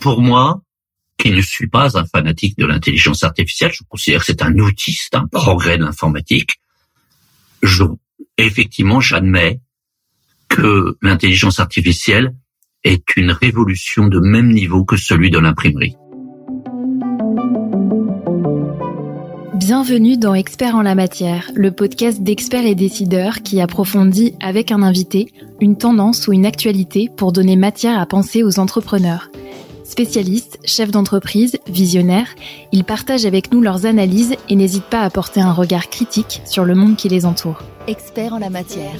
Pour moi, qui ne suis pas un fanatique de l'intelligence artificielle, je considère que c'est un outil, c'est un progrès de l'informatique. Effectivement, j'admets que l'intelligence artificielle est une révolution de même niveau que celui de l'imprimerie. Bienvenue dans Experts en la matière, le podcast d'experts et décideurs qui approfondit avec un invité une tendance ou une actualité pour donner matière à penser aux entrepreneurs. Spécialistes, chefs d'entreprise, visionnaires, ils partagent avec nous leurs analyses et n'hésitent pas à porter un regard critique sur le monde qui les entoure. Experts en la matière.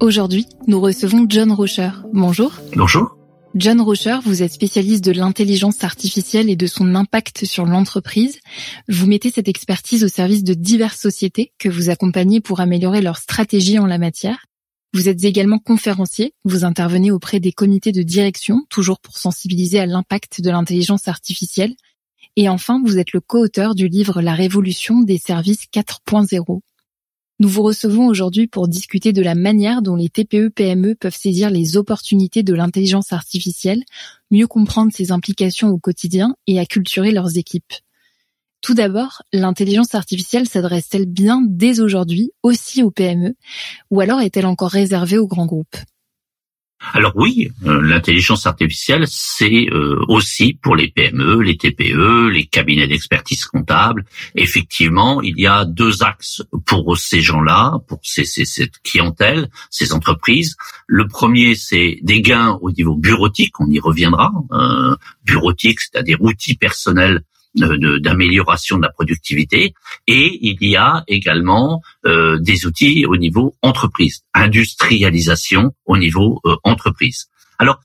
Aujourd'hui, nous recevons John Rocher. Bonjour. Bonjour. John Rocher, vous êtes spécialiste de l'intelligence artificielle et de son impact sur l'entreprise. Vous mettez cette expertise au service de diverses sociétés que vous accompagnez pour améliorer leur stratégie en la matière. Vous êtes également conférencier, vous intervenez auprès des comités de direction, toujours pour sensibiliser à l'impact de l'intelligence artificielle. Et enfin, vous êtes le co-auteur du livre La révolution des services 4.0. Nous vous recevons aujourd'hui pour discuter de la manière dont les TPE-PME peuvent saisir les opportunités de l'intelligence artificielle, mieux comprendre ses implications au quotidien et acculturer leurs équipes. Tout d'abord, l'intelligence artificielle s'adresse-t-elle bien dès aujourd'hui aussi aux PME ou alors est-elle encore réservée aux grands groupes? Alors oui, euh, l'intelligence artificielle, c'est euh, aussi pour les PME, les TPE, les cabinets d'expertise comptable. Effectivement, il y a deux axes pour ces gens-là, pour ces, cette clientèle, ces entreprises. Le premier, c'est des gains au niveau bureautique, on y reviendra. Euh, bureautique, c'est-à-dire outils personnels d'amélioration de, la productivité et il y a également euh, des outils au niveau entreprise, industrialisation au niveau euh, entreprise. Alors,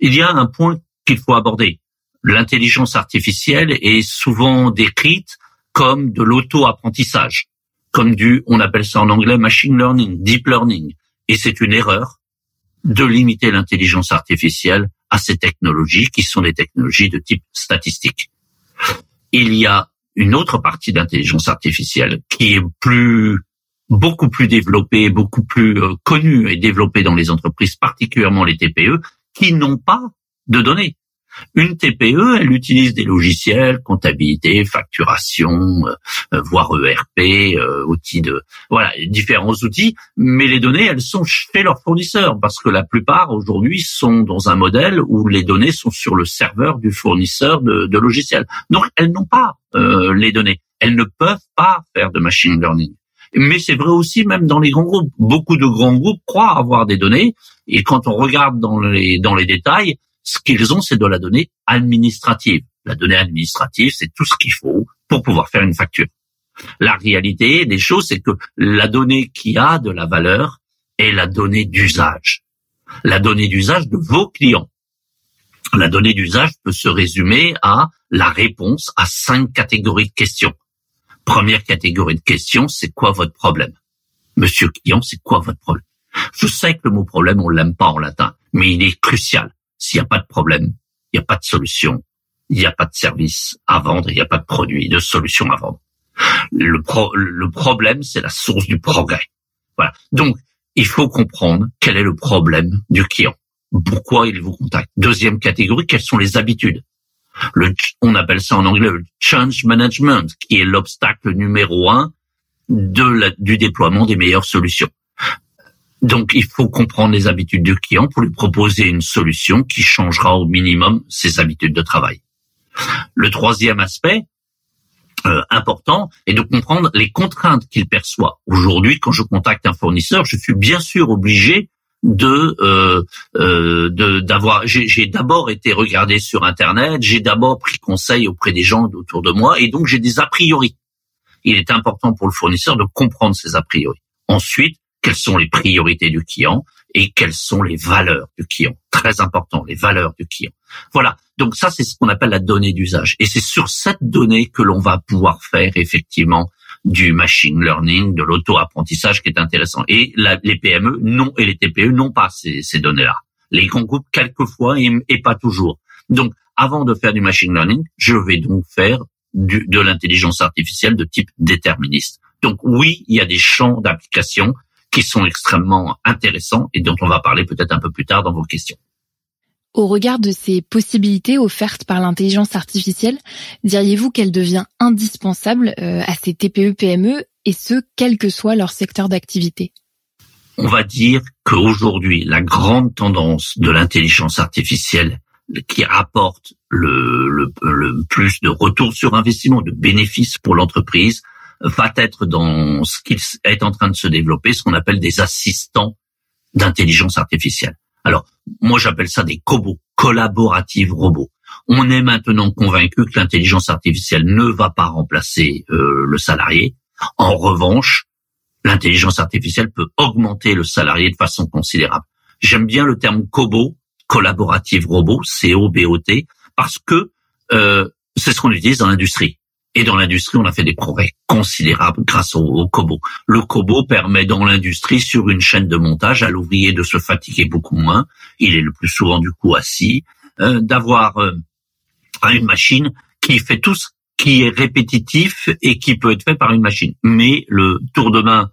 il y a un point qu'il faut aborder. L'intelligence artificielle est souvent décrite comme de l'auto-apprentissage, comme du, on appelle ça en anglais machine learning, deep learning. Et c'est une erreur de limiter l'intelligence artificielle à ces technologies qui sont des technologies de type statistique il y a une autre partie d'intelligence artificielle qui est plus beaucoup plus développée, beaucoup plus euh, connue et développée dans les entreprises, particulièrement les TPE, qui n'ont pas de données. Une TPE, elle utilise des logiciels, comptabilité, facturation, euh, euh, voire ERP, euh, outils de voilà différents outils, mais les données, elles sont chez leurs fournisseurs parce que la plupart aujourd'hui sont dans un modèle où les données sont sur le serveur du fournisseur de, de logiciels. Donc elles n'ont pas les données, elles ne peuvent pas faire de machine learning. Mais c'est vrai aussi même dans les grands groupes. Beaucoup de grands groupes croient avoir des données et quand on regarde dans les dans les détails, ce qu'ils ont, c'est de la donnée administrative. La donnée administrative, c'est tout ce qu'il faut pour pouvoir faire une facture. La réalité des choses, c'est que la donnée qui a de la valeur est la donnée d'usage. La donnée d'usage de vos clients. La donnée d'usage peut se résumer à la réponse à cinq catégories de questions. Première catégorie de questions, c'est quoi votre problème? Monsieur client, c'est quoi votre problème? Je sais que le mot problème, on l'aime pas en latin, mais il est crucial. S'il n'y a pas de problème, il n'y a pas de solution, il n'y a pas de service à vendre, il n'y a pas de produit, de solution à vendre. Le, le problème, c'est la source du progrès. Voilà. Donc, il faut comprendre quel est le problème du client. Pourquoi il vous contacte? Deuxième catégorie, quelles sont les habitudes? Le, on appelle ça en anglais le change management, qui est l'obstacle numéro un de la, du déploiement des meilleures solutions. Donc, il faut comprendre les habitudes du client pour lui proposer une solution qui changera au minimum ses habitudes de travail. Le troisième aspect euh, important est de comprendre les contraintes qu'il perçoit. Aujourd'hui, quand je contacte un fournisseur, je suis bien sûr obligé de euh, euh d'avoir j'ai d'abord été regardé sur internet j'ai d'abord pris conseil auprès des gens autour de moi et donc j'ai des a priori il est important pour le fournisseur de comprendre ces a priori ensuite quelles sont les priorités du client et quelles sont les valeurs du client. Très important, les valeurs du client. Voilà. Donc ça, c'est ce qu'on appelle la donnée d'usage. Et c'est sur cette donnée que l'on va pouvoir faire effectivement du machine learning, de l'auto-apprentissage qui est intéressant. Et les PME non et les TPE n'ont pas ces, données-là. Les groupes quelquefois et, pas toujours. Donc, avant de faire du machine learning, je vais donc faire de l'intelligence artificielle de type déterministe Donc oui, il y a des champs d'application qui sont extrêmement intéressants et dont on va parler peut-être un peu plus tard dans vos questions. Au regard de ces possibilités offertes par l'intelligence artificielle, diriez-vous qu'elle devient indispensable euh, à ces TPE-PME et ce, quel que soit leur secteur d'activité? On va dire qu'aujourd'hui, la grande tendance de l'intelligence artificielle qui le, le, le, plus de retour sur investissement, de bénéfices pour l'entreprise, va être dans ce qui est en train de se développer, ce qu'on appelle des assistants d'intelligence artificielle. Alors, moi j'appelle ça des cobots, collaboratives robots. On est maintenant convaincu que l'intelligence artificielle ne va pas remplacer euh, le salarié. En revanche, l'intelligence artificielle peut augmenter le salarié de façon considérable. J'aime bien le terme cobot, collaborative robot, C-O-B-O-T, parce que euh, c'est ce qu'on utilise dans l'industrie. Et dans l'industrie, on a fait des progrès considérables grâce au, au Kobo. Le Kobo permet dans l'industrie, sur une chaîne de montage, à l'ouvrier de se fatiguer beaucoup moins. Il est le plus souvent du coup assis, euh, d'avoir euh, une machine qui fait tout ce qui est répétitif et qui peut être fait par une machine. Mais le tour de main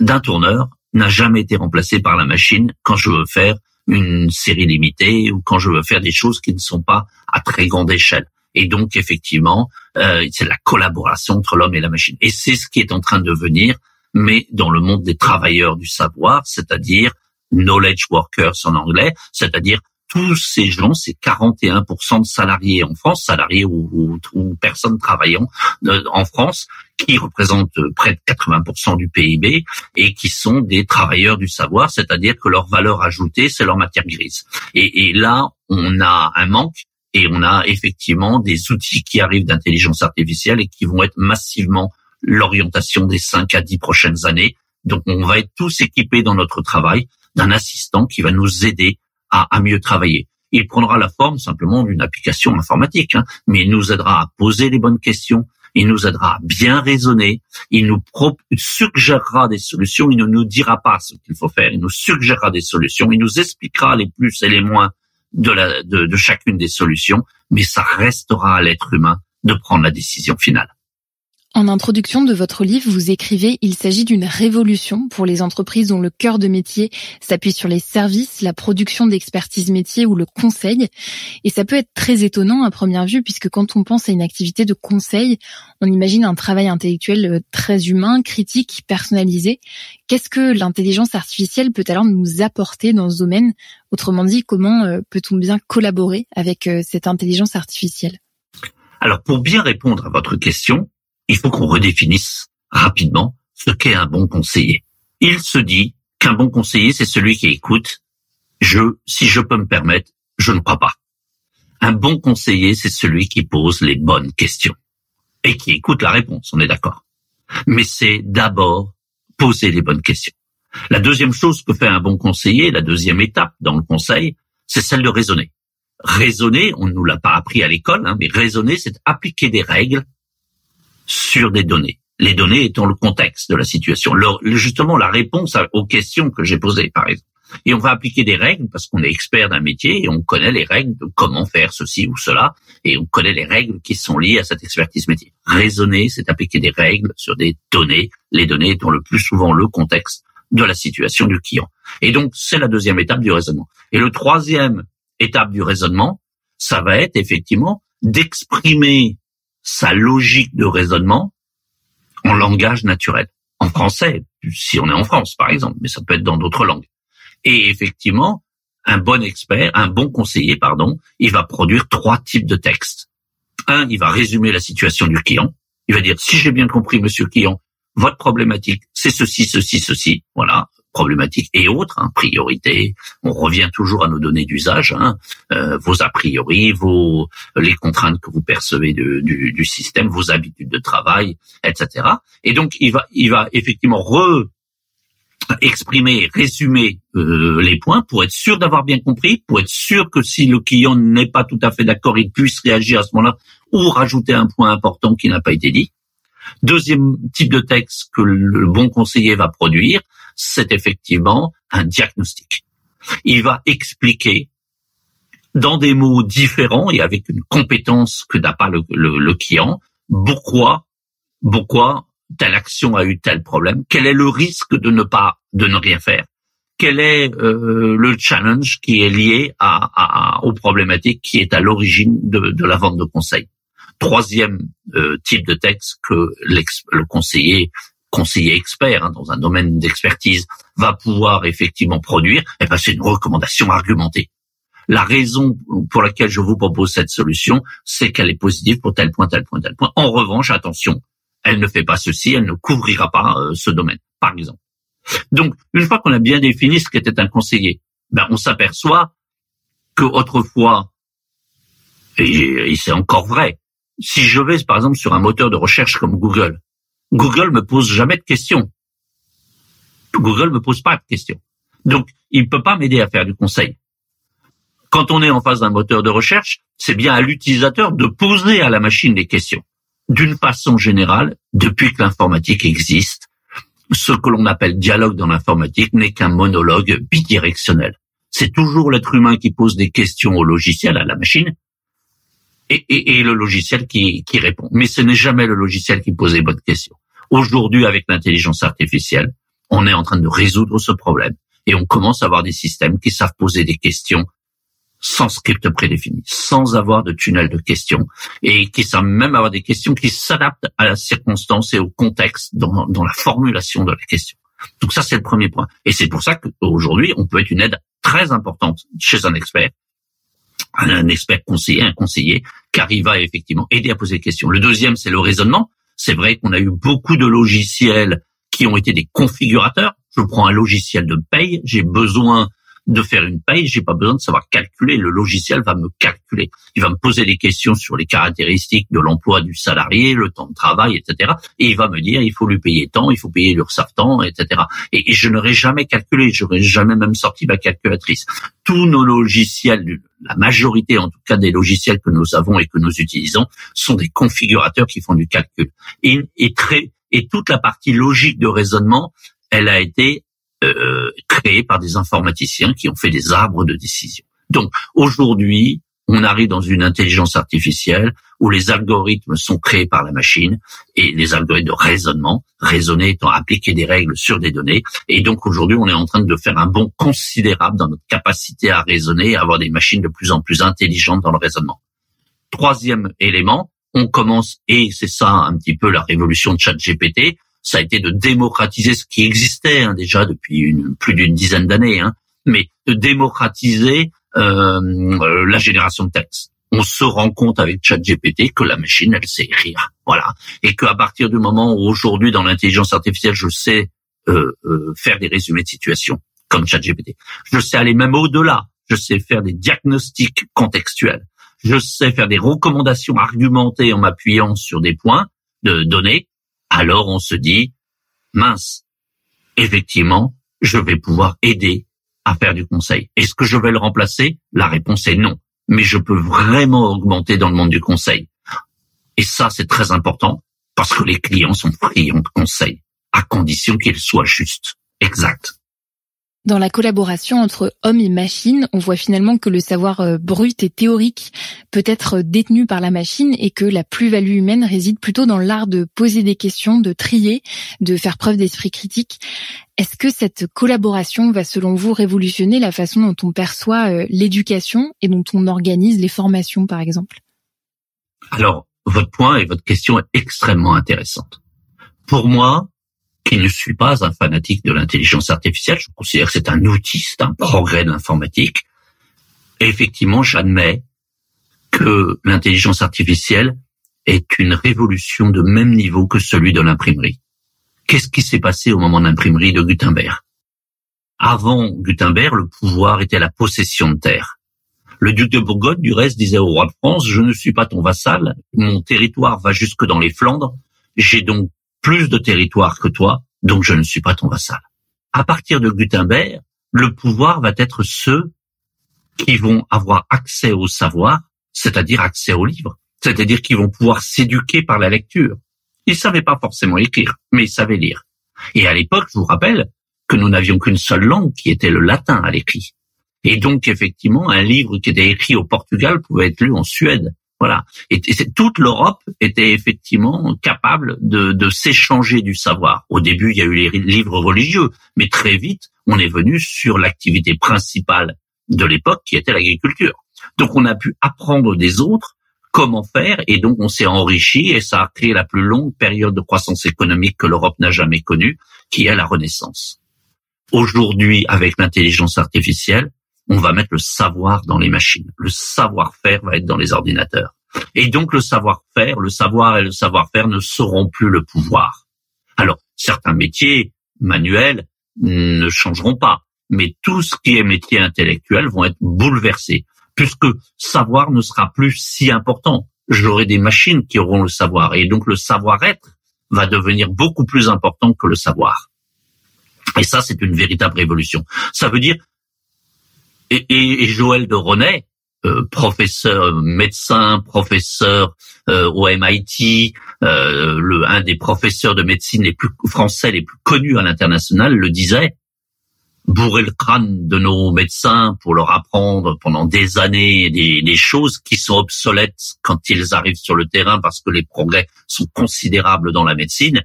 d'un tourneur n'a jamais été remplacé par la machine quand je veux faire une série limitée ou quand je veux faire des choses qui ne sont pas à très grande échelle. Et donc, effectivement, euh, c'est la collaboration entre l'homme et la machine. Et c'est ce qui est en train de venir, mais dans le monde des travailleurs du savoir, c'est-à-dire knowledge workers en anglais, c'est-à-dire tous ces gens, ces 41% de salariés en France, salariés ou, ou, personnes travaillant euh, en France, qui représentent près de 80% du PIB et qui sont des travailleurs du savoir, c'est-à-dire que leur valeur ajoutée, c'est leur matière grise. Et, et là, on a un manque et on a effectivement des outils qui arrivent d'intelligence artificielle et qui vont être massivement l'orientation des 5 à 10 prochaines années. Donc on va être tous équipés dans notre travail d'un assistant qui va nous aider à, mieux travailler. Il prendra la forme simplement d'une application informatique, hein, mais il nous aidera à poser les bonnes questions, il nous aidera à bien raisonner, il nous suggérera des solutions, il ne nous dira pas ce qu'il faut faire, il nous suggérera des solutions, il nous expliquera les plus et les moins de, la, de, de chacune des solutions, mais ça restera à l'être humain de prendre la décision finale. En introduction de votre livre, vous écrivez Il s'agit d'une révolution pour les entreprises dont le cœur de métier s'appuie sur les services, la production d'expertise métier ou le conseil. Et ça peut être très étonnant à première vue puisque quand on pense à une activité de conseil, on imagine un travail intellectuel euh, très humain, critique, personnalisé. Qu'est-ce que l'intelligence artificielle peut alors nous apporter dans ce domaine? Autrement dit, comment euh, peut-on bien collaborer avec euh, cette intelligence artificielle? Alors pour bien répondre à votre question, il faut qu'on redéfinisse rapidement ce qu'est un bon conseiller. Il se dit qu'un bon conseiller, c'est celui qui écoute. Je, si je peux me permettre, je ne crois pas. Un bon conseiller, c'est celui qui pose les bonnes questions et qui écoute la réponse, on est d'accord. Mais c'est d'abord poser les bonnes questions. La deuxième chose que fait un bon conseiller, la deuxième étape dans le conseil, c'est celle de raisonner. Raisonner, on ne nous l'a pas appris à l'école, hein, mais raisonner, c'est appliquer des règles sur des données. Les données étant le contexte de la situation, justement la réponse aux questions que j'ai posées, par exemple. Et on va appliquer des règles parce qu'on est expert d'un métier et on connaît les règles de comment faire ceci ou cela et on connaît les règles qui sont liées à cette expertise métier. Raisonner, c'est appliquer des règles sur des données, les données étant le plus souvent le contexte de la situation du client. Et donc, c'est la deuxième étape du raisonnement. Et le troisième étape du raisonnement, ça va être effectivement d'exprimer sa logique de raisonnement en langage naturel. En français, si on est en France, par exemple, mais ça peut être dans d'autres langues. Et effectivement, un bon expert, un bon conseiller, pardon, il va produire trois types de textes. Un, il va résumer la situation du client. Il va dire, si j'ai bien compris, monsieur client, votre problématique, c'est ceci, ceci, ceci. Voilà problématiques et autres, hein, priorités. On revient toujours à nos données d'usage, hein, euh, vos a priori, vos les contraintes que vous percevez du, du, système, vos habitudes de travail, etc. Et donc il va il va effectivement re exprimer, résumer euh, les points pour être sûr d'avoir bien compris, pour être sûr que si le client n'est pas tout à fait d'accord, il puisse réagir à ce moment-là ou rajouter un point important qui n'a pas été dit. Deuxième type de texte que le bon conseiller va produire, c'est effectivement un diagnostic. Il va expliquer dans des mots différents et avec une compétence que n'a pas le, client, pourquoi, pourquoi telle action a eu tel problème, quel est le risque de ne pas, de ne rien faire, quel est euh, le challenge qui est lié à, aux problématiques qui est à l'origine de, de, la vente de conseil. Troisième euh, type de texte que le conseiller conseiller expert hein, dans un domaine d'expertise va pouvoir effectivement produire, eh ben c'est une recommandation argumentée. La raison pour laquelle je vous propose cette solution, c'est qu'elle est positive pour tel point, tel point, tel point. En revanche, attention, elle ne fait pas ceci, elle ne couvrira pas euh, ce domaine, par exemple. Donc, une fois qu'on a bien défini ce qu'était un conseiller, ben, on s'aperçoit que autrefois, et c'est encore vrai, si je vais par exemple sur un moteur de recherche comme Google, Google me pose jamais de questions. Google me pose pas de questions. Donc, il peut pas m'aider à faire du conseil. Quand on est en face d'un moteur de recherche, c'est bien à l'utilisateur de poser à la machine des questions. D'une façon générale, depuis que l'informatique existe, ce que l'on appelle dialogue dans l'informatique n'est qu'un monologue bidirectionnel. C'est toujours l'être humain qui pose des questions au logiciel, à la machine, et, le logiciel qui, qui répond. Mais ce n'est jamais le logiciel qui pose les bonnes questions. Aujourd'hui, avec l'intelligence artificielle, on est en train de résoudre ce problème et on commence à avoir des systèmes qui savent poser des questions sans script prédéfini, sans avoir de tunnel de questions et qui savent même avoir des questions qui s'adaptent à la circonstance et au contexte dans, dans la formulation de la question. Donc ça, c'est le premier point. Et c'est pour ça qu'aujourd'hui, on peut être une aide très importante chez un expert un expert conseiller, un conseiller qui arrive à effectivement aider à poser des questions. Le deuxième, c'est le raisonnement. C'est vrai qu'on a eu beaucoup de logiciels qui ont été des configurateurs. Je prends un logiciel de paye, j'ai besoin de faire une paye, j'ai pas besoin de savoir calculer. Le logiciel va me calculer. Il va me poser des questions sur les caractéristiques de l'emploi du salarié, le temps de travail, etc. Et il va me dire, il faut lui payer tant, il faut payer l'URSSAF tant, etc. Et, je n'aurais jamais calculé, j'aurais jamais même sorti ma calculatrice. Tous nos logiciels, la majorité en tout cas des logiciels que nous avons et que nous utilisons, sont des configurateurs qui font du calcul. Et, toute la partie logique de raisonnement, elle a été euh, créés par des informaticiens qui ont fait des arbres de décision. Donc aujourd'hui, on arrive dans une intelligence artificielle où les algorithmes sont créés par la machine et les algorithmes de raisonnement, raisonner étant appliquer des règles sur des données. Et donc aujourd'hui, on est en train de faire un bond considérable dans notre capacité à raisonner et à avoir des machines de plus en plus intelligentes dans le raisonnement. Troisième élément, on commence, et c'est ça un petit peu la révolution de ChatGPT, ça a été de démocratiser ce qui existait hein, déjà depuis une, plus d'une dizaine d'années, hein, mais de démocratiser euh, euh, la génération de texte. On se rend compte avec ChatGPT que la machine, elle sait écrire, voilà, et qu'à partir du moment où aujourd'hui dans l'intelligence artificielle, je sais euh, euh, faire des résumés de situation comme ChatGPT, je sais aller même au-delà, je sais faire des diagnostics contextuels, je sais faire des recommandations argumentées en m'appuyant sur des points de données alors on se dit, mince, effectivement, je vais pouvoir aider à faire du conseil. Est-ce que je vais le remplacer? La réponse est non. Mais je peux vraiment augmenter dans le monde du conseil. Et ça, c'est très important parce que les clients sont friands de conseils, à condition qu'ils soient justes, exacts. Dans la collaboration entre homme et machine, on voit finalement que le savoir euh, brut et théorique peut être détenu par la machine et que la plus-value humaine réside plutôt dans l'art de poser des questions, de trier, de faire preuve d'esprit critique. Est-ce que cette collaboration va selon vous révolutionner la façon dont on perçoit euh, l'éducation et dont on organise les formations par exemple? Alors, votre point et votre question est extrêmement intéressante. Pour moi, qui ne suis pas un fanatique de l'intelligence artificielle. Je considère que c'est un outil, c'est un progrès de l'informatique. Effectivement, j'admets que l'intelligence artificielle est une révolution de même niveau que celui de l'imprimerie. Qu'est-ce qui s'est passé au moment de l'imprimerie de Gutenberg? Avant Gutenberg, le pouvoir était la possession de terre. Le duc de Bourgogne, du reste, disait au roi de France, je ne suis pas ton vassal, mon territoire va jusque dans les Flandres, j'ai donc plus de territoire que toi, donc je ne suis pas ton vassal. À partir de Gutenberg, le pouvoir va être ceux qui vont avoir accès au savoir, c'est-à-dire accès aux livres, c'est-à-dire qui vont pouvoir s'éduquer par la lecture. Ils savaient pas forcément écrire, mais ils savaient lire. Et à l'époque, je vous rappelle que nous n'avions qu'une seule langue qui était le latin à l'écrit. Et donc, effectivement, un livre qui était écrit au Portugal pouvait être lu en Suède Voilà. Toute l'Europe était effectivement capable de, de s'échanger du savoir. Au début, il y a eu les livres religieux, mais très vite, on est venu sur l'activité principale de l'époque, qui était l'agriculture. Donc, on a pu apprendre des autres comment faire, et donc on s'est enrichi, et ça a créé la plus longue période de croissance économique que l'Europe n'a jamais connue, qui est la Renaissance. Aujourd'hui, avec l'intelligence artificielle, on va mettre le savoir dans les machines. Le savoir-faire va être dans les ordinateurs. Et donc le savoir-faire, le savoir et le savoir-faire ne seront plus le pouvoir. Alors, certains métiers manuels ne changeront pas, mais tout ce qui est métier intellectuel vont être bouleversés, puisque savoir ne sera plus si important. J'aurai des machines qui auront le savoir, et donc le savoir-être va devenir beaucoup plus important que le savoir. Et ça, c'est une véritable révolution. Ça veut dire et, Joël de René, euh, professeur médecin, professeur euh, au MIT, euh, le, un des professeurs de médecine les plus français les plus connus à l'international, le disait bourrer le crâne de nos médecins pour leur apprendre pendant des années des, choses qui sont obsolètes quand ils arrivent sur le terrain parce que les progrès sont considérables dans la médecine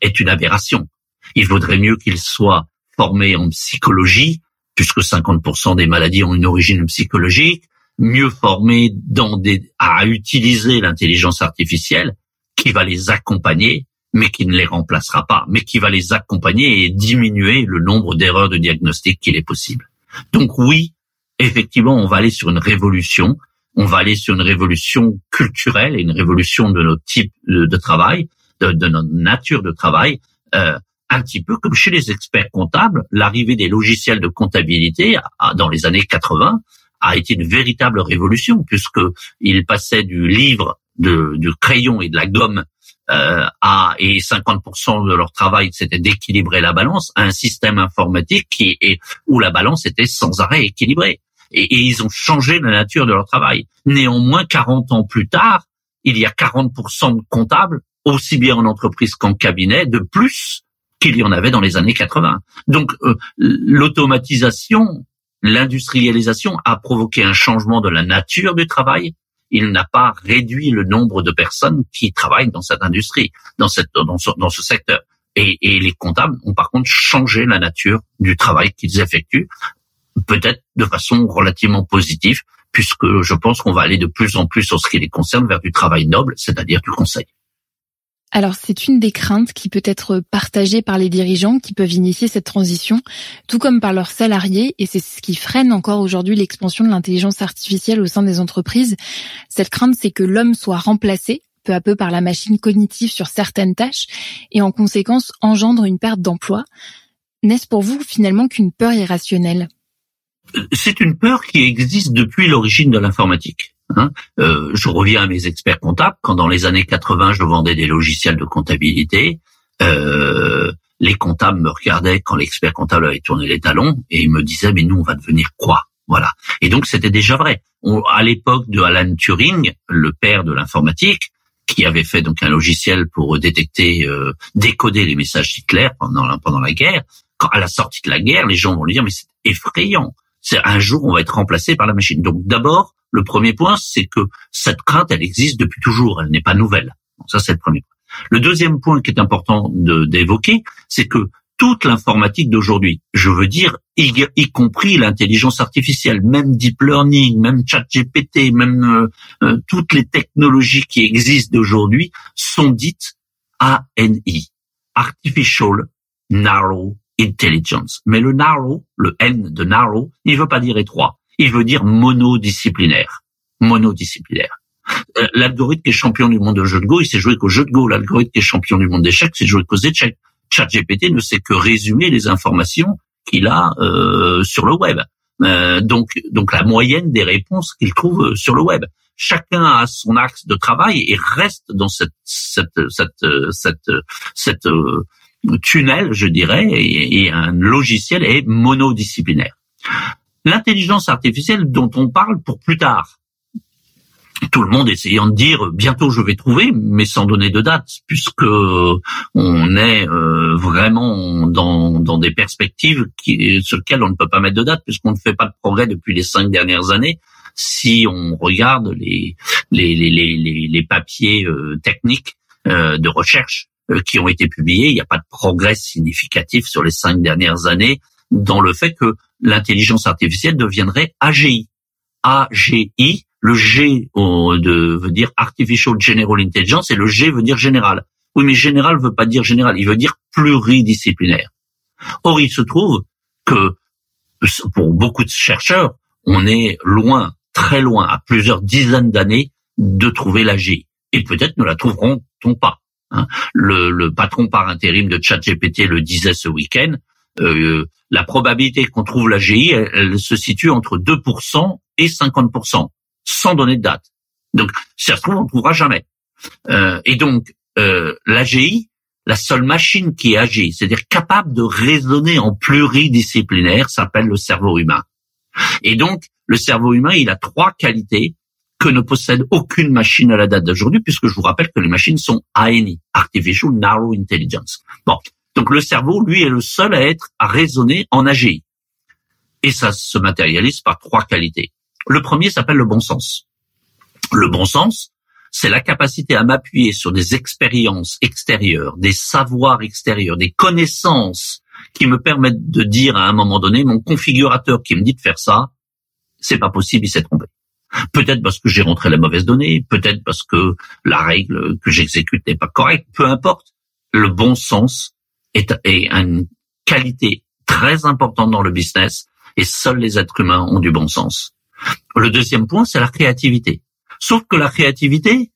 est une aberration. Il vaudrait mieux qu'ils soient formés en psychologie puisque 50% des maladies ont une origine psychologique, mieux formés à utiliser l'intelligence artificielle qui va les accompagner, mais qui ne les remplacera pas, mais qui va les accompagner et diminuer le nombre d'erreurs de diagnostic qu'il est possible. Donc oui, effectivement, on va aller sur une révolution, on va aller sur une révolution culturelle et une révolution de notre type de, travail, de, de, notre nature de travail, euh, un petit peu comme chez les experts comptables, l'arrivée des logiciels de comptabilité dans les années 80 a été une véritable révolution puisque il passait du livre, de, du crayon et de la gomme euh, à et 50% de leur travail c'était d'équilibrer la balance à un système informatique qui est où la balance était sans arrêt équilibrée. Et, ils ont changé la nature de leur travail. Néanmoins, 40 ans plus tard, il y a 40% de comptables, aussi bien en entreprise qu'en cabinet, de plus qu'il y en avait dans les années 80. Donc euh, l'automatisation, l'industrialisation a provoqué un changement de la nature du travail. Il n'a pas réduit le nombre de personnes qui travaillent dans cette industrie, dans, cette, dans, ce, secteur. Et, et les comptables ont par contre changé la nature du travail qu'ils effectuent, peut-être de façon relativement positive, puisque je pense qu'on va aller de plus en plus, en ce qui les concerne, vers du travail noble, c'est-à-dire du conseil. Alors c'est une des craintes qui peut être partagée par les dirigeants qui peuvent initier cette transition, tout comme par leurs salariés, et c'est ce qui freine encore aujourd'hui l'expansion de l'intelligence artificielle au sein des entreprises. Cette crainte, c'est que l'homme soit remplacé peu à peu par la machine cognitive sur certaines tâches, et en conséquence engendre une perte d'emploi. N'est-ce pour vous finalement qu'une peur irrationnelle? C'est une peur qui existe depuis l'origine de l'informatique. Hein. Euh, je reviens à mes experts comptables. Quand dans les années 80, je vendais des logiciels de comptabilité, euh, les comptables me regardaient quand l'expert comptable avait tourné les talons et ils me disaient mais nous on va devenir quoi? Voilà. Et donc c'était déjà vrai. à l'époque de Alan Turing, le père de l'informatique, qui avait fait donc un logiciel pour détecter, euh, décoder les messages Hitler pendant pendant la guerre. Quand à la sortie de la guerre, les gens vont lui dire mais c'est effrayant. C'est un jour on va être remplacé par la machine. Donc d'abord le premier point, c'est que cette crainte, elle existe depuis toujours, elle n'est pas nouvelle. ça, c'est le premier point. Le deuxième point qui est important d'évoquer, c'est que toute l'informatique d'aujourd'hui, je veux dire, y, compris l'intelligence artificielle, même deep learning, même ChatGPT, même euh, euh, toutes les technologies qui existent d'aujourd'hui sont dites ANI, Artificial Narrow Intelligence. Mais le narrow, le N de narrow, il veut pas dire étroit il veut dire monodisciplinaire. Monodisciplinaire. Euh, l'algorithme qui est champion du monde de jeu de Go, il sait jouer qu'au jeu de Go. L'algorithme qui est champion du monde d'échecs, c'est jouer qu'aux échecs. ChatGPT ne sait que résumer les informations qu'il a euh, sur le web. Euh, donc, donc la moyenne des réponses qu'il trouve sur le web. Chacun a son axe de travail et reste dans cette cette cette cette, cette, tunnel, je dirais, et un logiciel est monodisciplinaire l'intelligence artificielle dont on parle pour plus tard. Tout le monde essayant de dire bientôt je vais trouver, mais sans donner de date, puisque on est euh, vraiment dans, dans des perspectives qui, sur lesquelles on ne peut pas mettre de date, puisqu'on ne fait pas de progrès depuis les cinq dernières années. Si on regarde les les les les, les papiers euh, techniques euh, de recherche euh, qui ont été publiés, il n'y a pas de progrès significatif sur les cinq dernières années dans le fait que l'intelligence artificielle deviendrait AGI. AGI, le G de, veut dire Artificial General Intelligence et le G veut dire général. Oui, mais général veut pas dire général, il veut dire pluridisciplinaire. Or, il se trouve que pour beaucoup de chercheurs, on est loin, très loin, à plusieurs dizaines d'années de trouver l'AGI. Et peut-être ne la trouveront-on pas. Hein. Le, le, patron par intérim de ChatGPT le disait ce week-end. Euh, la probabilité qu'on trouve l'AGI, elle, elle, se situe entre 2% et 50%, sans donner de date. Donc, si ça se trouve, on ne trouvera jamais. Euh, et donc, euh, l'AGI, la seule machine qui agit, c'est-à-dire capable de raisonner en pluridisciplinaire, s'appelle le cerveau humain. Et donc, le cerveau humain, il a trois qualités que ne possède aucune machine à la date d'aujourd'hui, puisque je vous rappelle que les machines sont ANI, Artificial Narrow Intelligence. Bon, donc le cerveau, lui, est le seul à être à raisonner en AGI. Et ça se matérialise par trois qualités. Le premier s'appelle le bon sens. Le bon sens, c'est la capacité à m'appuyer sur des expériences extérieures, des savoirs extérieurs, des connaissances qui me permettent de dire à un moment donné, mon configurateur qui me dit de faire ça, c'est pas possible, il s'est trompé. Peut-être parce que j'ai rentré la mauvaise donnée, peut-être parce que la règle que j'exécute n'est pas correcte, peu importe. Le bon sens est, est une qualité très importante dans le business et seuls les êtres humains ont du bon sens. Le deuxième point, c'est la créativité. Sauf que la créativité,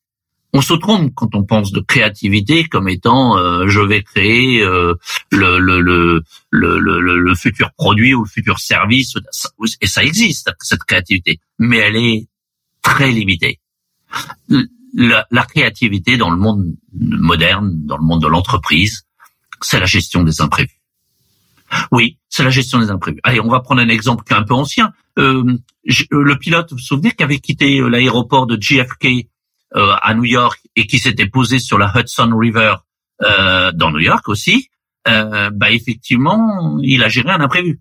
on se trompe quand on pense de créativité comme étant euh, je vais créer euh, le, le, le, le, le futur produit ou le futur service. Et ça existe, cette créativité. Mais elle est très limitée. La, la créativité dans le monde moderne, dans le monde de l'entreprise, c'est la gestion des imprévus. Oui, c'est la gestion des imprévus. Allez, on va prendre un exemple qui est un peu ancien. Euh, le pilote, vous vous souvenez, qui avait quitté l'aéroport de JFK euh, à New York et qui s'était posé sur la Hudson River euh, dans New York aussi, euh, bah effectivement, il a géré un imprévu.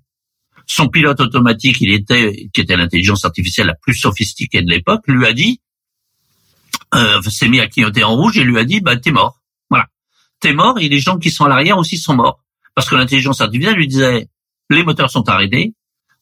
Son pilote automatique, il était, qui était l'intelligence artificielle la plus sophistiquée de l'époque, lui a dit, euh, s'est mis à clignoter en rouge et lui a dit, bah t'es mort. T'es mort et les gens qui sont à l'arrière aussi sont morts parce que l'intelligence artificielle lui disait, les moteurs sont arrêtés,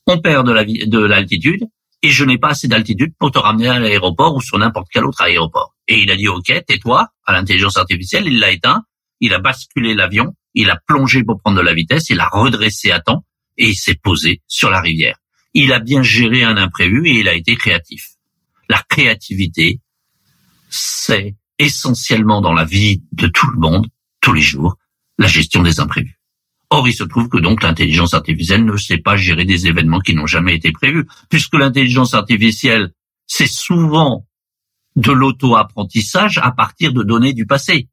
on perd de l'altitude, et je n'ai pas assez d'altitude pour te ramener à l'aéroport ou sur n'importe quel autre aéroport. Et il a dit, OK, tais-toi, à l'intelligence artificielle, il l'a éteint, il a basculé l'avion, il a plongé pour prendre de la vitesse, il a redressé à temps, et il s'est posé sur la rivière. Il a bien géré un imprévu et il a été créatif. La créativité, c'est essentiellement dans la vie de tout le monde, tous les jours, la gestion des imprévus. Or, il se trouve que donc l'intelligence artificielle ne sait pas gérer des événements qui n'ont jamais été prévus, puisque l'intelligence artificielle, c'est souvent de l'auto-apprentissage à partir de données du passé.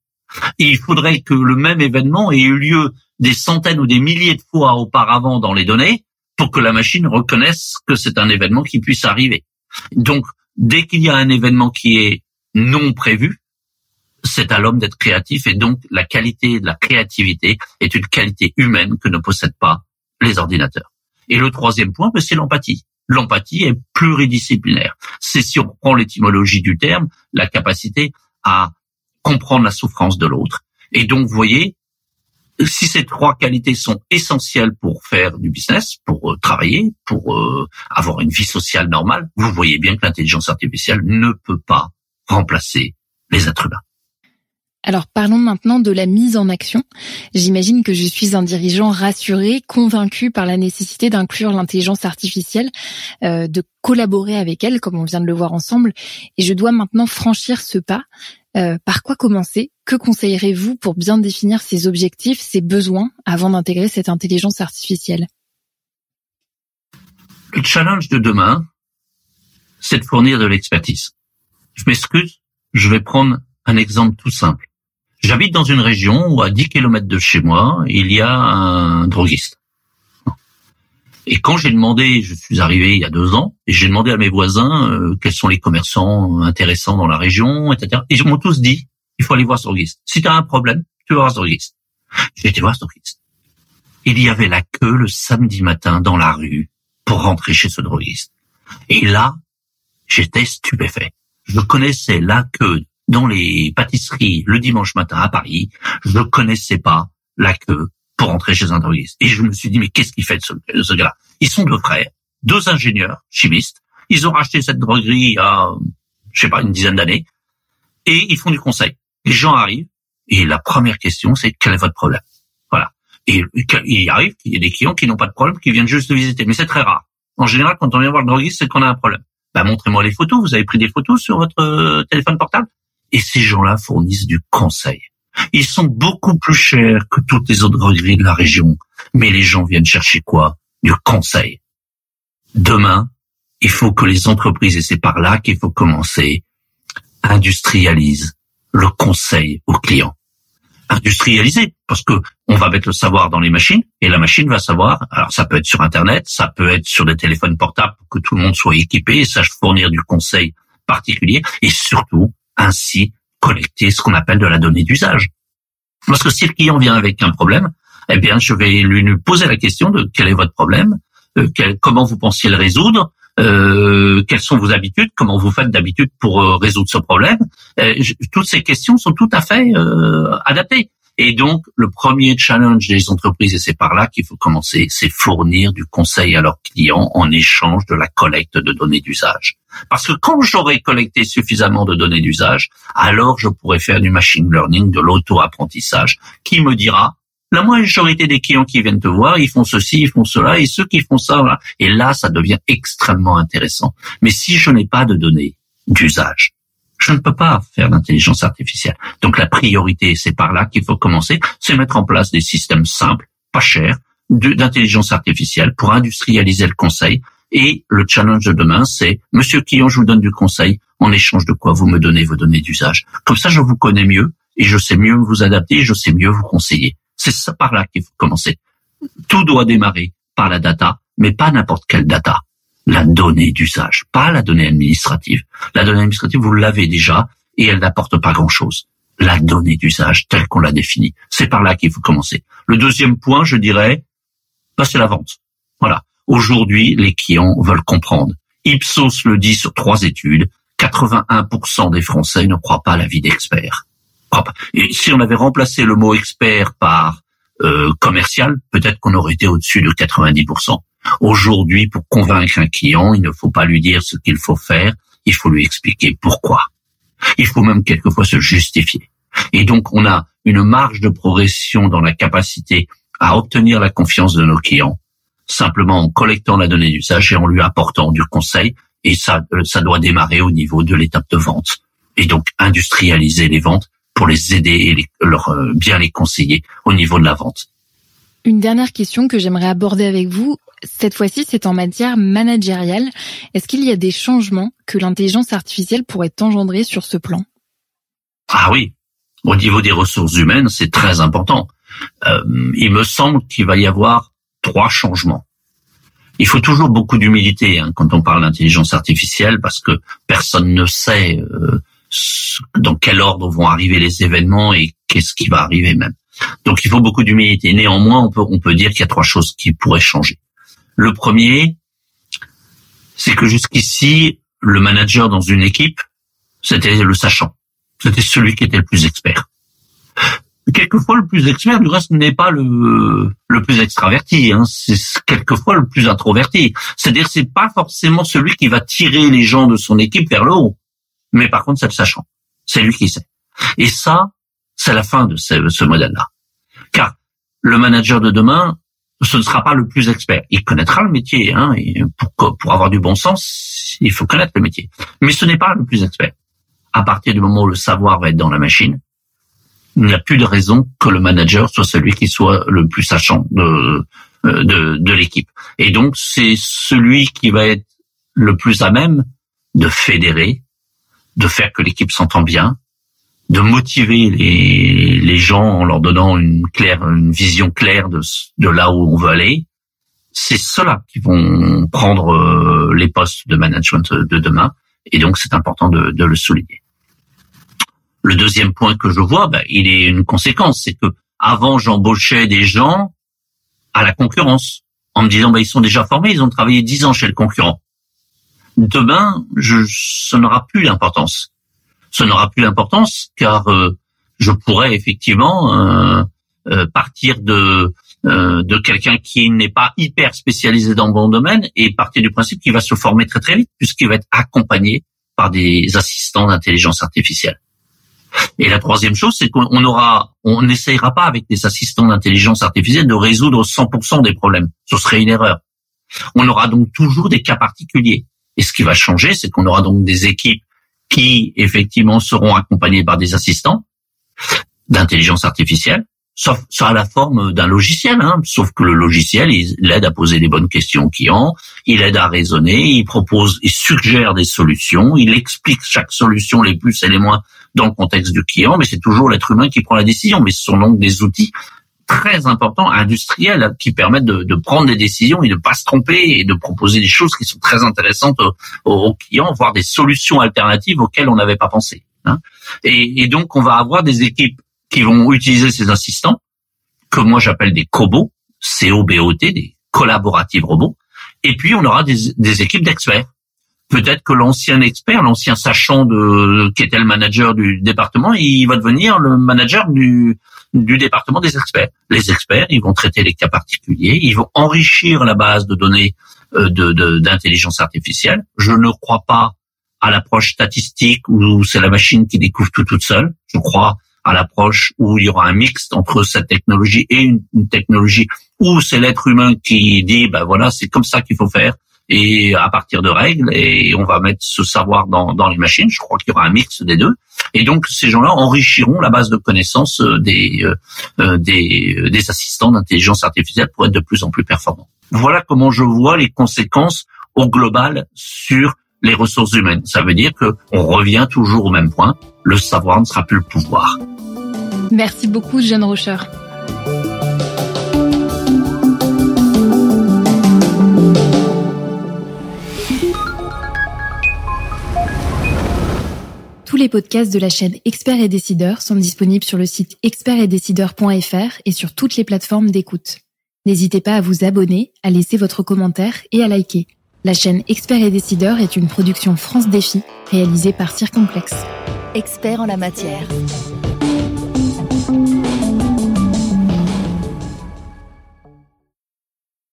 Il faudrait que le même événement ait eu lieu des centaines ou des milliers de fois auparavant dans les données pour que la machine reconnaisse que c'est un événement qui puisse arriver. Donc, dès qu'il y a un événement qui est non prévu, c'est à l'homme d'être créatif et donc la qualité de la créativité est une qualité humaine que ne possèdent pas les ordinateurs. Et le troisième point, ben, c'est l'empathie. L'empathie est pluridisciplinaire. C'est si on prend l'étymologie du terme, la capacité à comprendre la souffrance de l'autre. Et donc, vous voyez, si ces trois qualités sont essentielles pour faire du business, pour euh, travailler, pour euh, avoir une vie sociale normale, vous voyez bien que l'intelligence artificielle ne peut pas remplacer les êtres humains. Alors parlons maintenant de la mise en action. J'imagine que je suis un dirigeant rassuré, convaincu par la nécessité d'inclure l'intelligence artificielle, euh, de collaborer avec elle, comme on vient de le voir ensemble, et je dois maintenant franchir ce pas. Euh, par quoi commencer? Que conseillerez-vous pour bien définir ses objectifs, ses besoins, avant d'intégrer cette intelligence artificielle? Le challenge de demain, c'est de fournir de l'expertise. Je m'excuse, je vais prendre un exemple tout simple. J'habite dans une région où à 10 km de chez moi, il y a un droguiste. Et quand j'ai demandé, je suis arrivé il y a deux ans, et j'ai demandé à mes voisins euh, quels sont les commerçants intéressants dans la région, etc. Et ils m'ont tous dit, il faut aller voir ce droguiste. Si tu as un problème, tu vas voir ce droguiste. J'ai été voir ce droguiste. Il y avait la queue le samedi matin dans la rue pour rentrer chez ce droguiste. Et là, J'étais stupéfait. Je connaissais la queue dans les pâtisseries le dimanche matin à Paris. Je connaissais pas la queue pour entrer chez un droguiste. Et je me suis dit, mais qu'est-ce qu'il fait de ce, ce gars-là? Ils sont deux frères, deux ingénieurs chimistes. Ils ont racheté cette droguerie il y a, je sais pas, une dizaine d'années. Et ils font du conseil. Les gens arrivent. Et la première question, c'est quel est votre problème? Voilà. Et il arrive qu'il y ait des clients qui n'ont pas de problème, qui viennent juste visiter. Mais c'est très rare. En général, quand on vient voir le droguiste, c'est qu'on a un problème. Bah, montrez-moi les photos. Vous avez pris des photos sur votre euh, téléphone portable? Et ces gens-là fournissent du conseil. Ils sont beaucoup plus chers que toutes les autres drogueries de la région. Mais les gens viennent chercher quoi? Du conseil. Demain, il faut que les entreprises, et c'est par là qu'il faut commencer, industrialisent le conseil aux clients. Industrialiser, parce que on va mettre le savoir dans les machines et la machine va savoir. Alors ça peut être sur Internet, ça peut être sur des téléphones portables pour que tout le monde soit équipé et sache fournir du conseil particulier et surtout ainsi collecter ce qu'on appelle de la donnée d'usage. Parce que si le client vient avec un problème, eh bien, je vais lui poser la question de quel est votre problème, euh, comment vous pensiez le résoudre, euh, quelles sont vos habitudes, comment vous faites d'habitude pour euh, résoudre ce problème. Toutes ces questions sont tout à fait adaptées. Et donc, le premier challenge des entreprises, et c'est par là qu'il faut commencer, c'est fournir du conseil à leurs clients en échange de la collecte de données d'usage. Parce que quand j'aurai collecté suffisamment de données d'usage, alors je pourrai faire du machine learning, de l'auto-apprentissage, qui me dira, la majorité des clients qui viennent te voir, ils font ceci, ils font cela, et ceux qui font ça, voilà. Et là, ça devient extrêmement intéressant. Mais si je n'ai pas de données d'usage, je ne peux pas faire d'intelligence artificielle. Donc la priorité, c'est par là qu'il faut commencer, c'est mettre en place des systèmes simples, pas chers, d'intelligence artificielle pour industrialiser le conseil. Et le challenge de demain, c'est, monsieur client, je vous donne du conseil, en échange de quoi vous me donnez vos données d'usage. Comme ça, je vous connais mieux et je sais mieux vous adapter et je sais mieux vous conseiller. C'est ça par là qu'il faut commencer. Tout doit démarrer par la data, mais pas n'importe quelle data. La donnée d'usage, pas la donnée administrative. La donnée administrative, vous l'avez déjà et elle n'apporte pas grand-chose. La donnée d'usage telle qu'on l'a définie. C'est par là qu'il faut commencer. Le deuxième point, je dirais, bah, c'est la vente. Voilà. Aujourd'hui, les clients veulent comprendre. Ipsos le dit sur trois études, 81% des Français ne croient pas à la vie d'expert. Et si on avait remplacé le mot expert par euh, commercial, peut-être qu'on aurait été au-dessus de 90%. Aujourd'hui, pour convaincre un client, il ne faut pas lui dire ce qu'il faut faire, il faut lui expliquer pourquoi. Il faut même quelquefois se justifier. Et donc, on a une marge de progression dans la capacité à obtenir la confiance de nos clients, simplement en collectant la donnée d'usage et en lui apportant du conseil. Et ça, euh, ça doit démarrer au niveau de l'étape de vente. Et donc, industrialiser les ventes pour les aider et leur euh, bien les conseiller au niveau de la vente. Une dernière question que j'aimerais aborder avec vous. Cette fois-ci, c'est en matière managériale. Est-ce qu'il y a des changements que l'intelligence artificielle pourrait engendrer sur ce plan? Ah oui, au niveau des ressources humaines, c'est très important. Euh, il me semble qu'il va y avoir trois changements. Il faut toujours beaucoup d'humilité hein, quand on parle d'intelligence artificielle parce que personne ne sait euh, dans quel ordre vont arriver les événements et qu'est-ce qui va arriver même. Donc il faut beaucoup d'humilité. Néanmoins, on peut, on peut dire qu'il y a trois choses qui pourraient changer. Le premier, c'est que jusqu'ici, le manager dans une équipe, c'était le sachant. C'était celui qui était le plus expert. Quelquefois, le plus expert, du reste, n'est pas le, le plus extraverti. Hein. C'est quelquefois le plus introverti. C'est-à-dire, c'est pas forcément celui qui va tirer les gens de son équipe vers le haut mais par contre, c'est le sachant. C'est lui qui sait. Et ça, c'est la fin de ce, modèle-là. Car le manager de demain, ce ne sera pas le plus expert. Il connaîtra le métier. Hein, et pour, pour avoir du bon sens, il faut connaître le métier. Mais ce n'est pas le plus expert. À partir du moment où le savoir va être dans la machine, il n'y a plus de raison que le manager soit celui qui soit le plus sachant de, de, de l'équipe. Et donc, c'est celui qui va être le plus à même de fédérer, de faire que l'équipe s'entend bien, de motiver les, les gens en leur donnant une claire, une vision claire de, de là où on veut aller. C'est cela qui vont prendre euh, les postes de management de demain, et donc c'est important de, le souligner. Le deuxième point que je vois, ben, il est une conséquence, c'est que avant j'embauchais des gens à la concurrence en me disant ben, ils sont déjà formés, ils ont travaillé dix ans chez le concurrent. demain, je, ce n'aura plus d'importance. Ce n'aura plus d'importance car euh, je pourrais effectivement euh, euh, partir de de quelqu'un qui n'est pas hyper spécialisé dans mon domaine et partir du principe qu'il va se former très très vite puisqu'il va être accompagné par des assistants d'intelligence artificielle. Et la troisième chose, c'est qu'on aura, on n'essayera pas avec des assistants d'intelligence artificielle de résoudre 100% des problèmes. Ce serait une erreur. On aura donc toujours des cas particuliers. Et ce qui va changer, c'est qu'on aura donc des équipes qui, effectivement, seront accompagnées par des assistants d'intelligence artificielle, sauf ça la forme d'un logiciel, hein, sauf que le logiciel, il aide à poser les bonnes questions aux clients, il aide à raisonner, il propose, il suggère des solutions, il explique chaque solution, les plus et les moins, dans le contexte du client, mais c'est toujours l'être humain qui prend la décision. Mais ce sont donc des outils très importants, industriels, qui permettent de, prendre des décisions et de pas se tromper et de proposer des choses qui sont très intéressantes aux, aux clients, voire des solutions alternatives auxquelles on n'avait pas pensé. Hein. Et, donc, on va avoir des équipes qui vont utiliser ces assistants, que moi j'appelle des cobots, C-O-B-O-T, des collaboratives robots. Et puis, on aura des équipes d'experts peut-être que l'ancien expert, l'ancien sachant de qui était le manager du département, il va devenir le manager du du département des experts. Les experts, ils vont traiter les cas particuliers, ils vont enrichir la base de données euh, de d'intelligence artificielle. Je ne crois pas à l'approche statistique où c'est la machine qui découvre tout toute seule. Je crois à l'approche où il y aura un mix entre cette technologie et une, une technologie où c'est l'être humain qui dit, ben voilà, c'est comme ça qu'il faut faire et à partir de règles et on va mettre ce savoir dans, dans les machines. Je crois qu'il y aura un mix des deux. Et donc ces gens-là enrichiront la base de connaissances euh, des euh, euh, des, des assistants d'intelligence artificielle pour être de plus en plus performants. Voilà comment je vois les conséquences au global sur les ressources humaines. Ça veut dire que on revient toujours au même point. Le savoir ne sera plus le pouvoir. Merci beaucoup, Jeanne Rocher. Tous les podcasts de la chaîne Experts et Décideurs sont disponibles sur le site expertsetdecideurs.fr et sur toutes les plateformes d'écoute. N'hésitez pas à vous abonner, à laisser votre commentaire et à liker. La chaîne Experts et Décideurs est une production France Défi réalisée par Circomplex. Experts en la matière.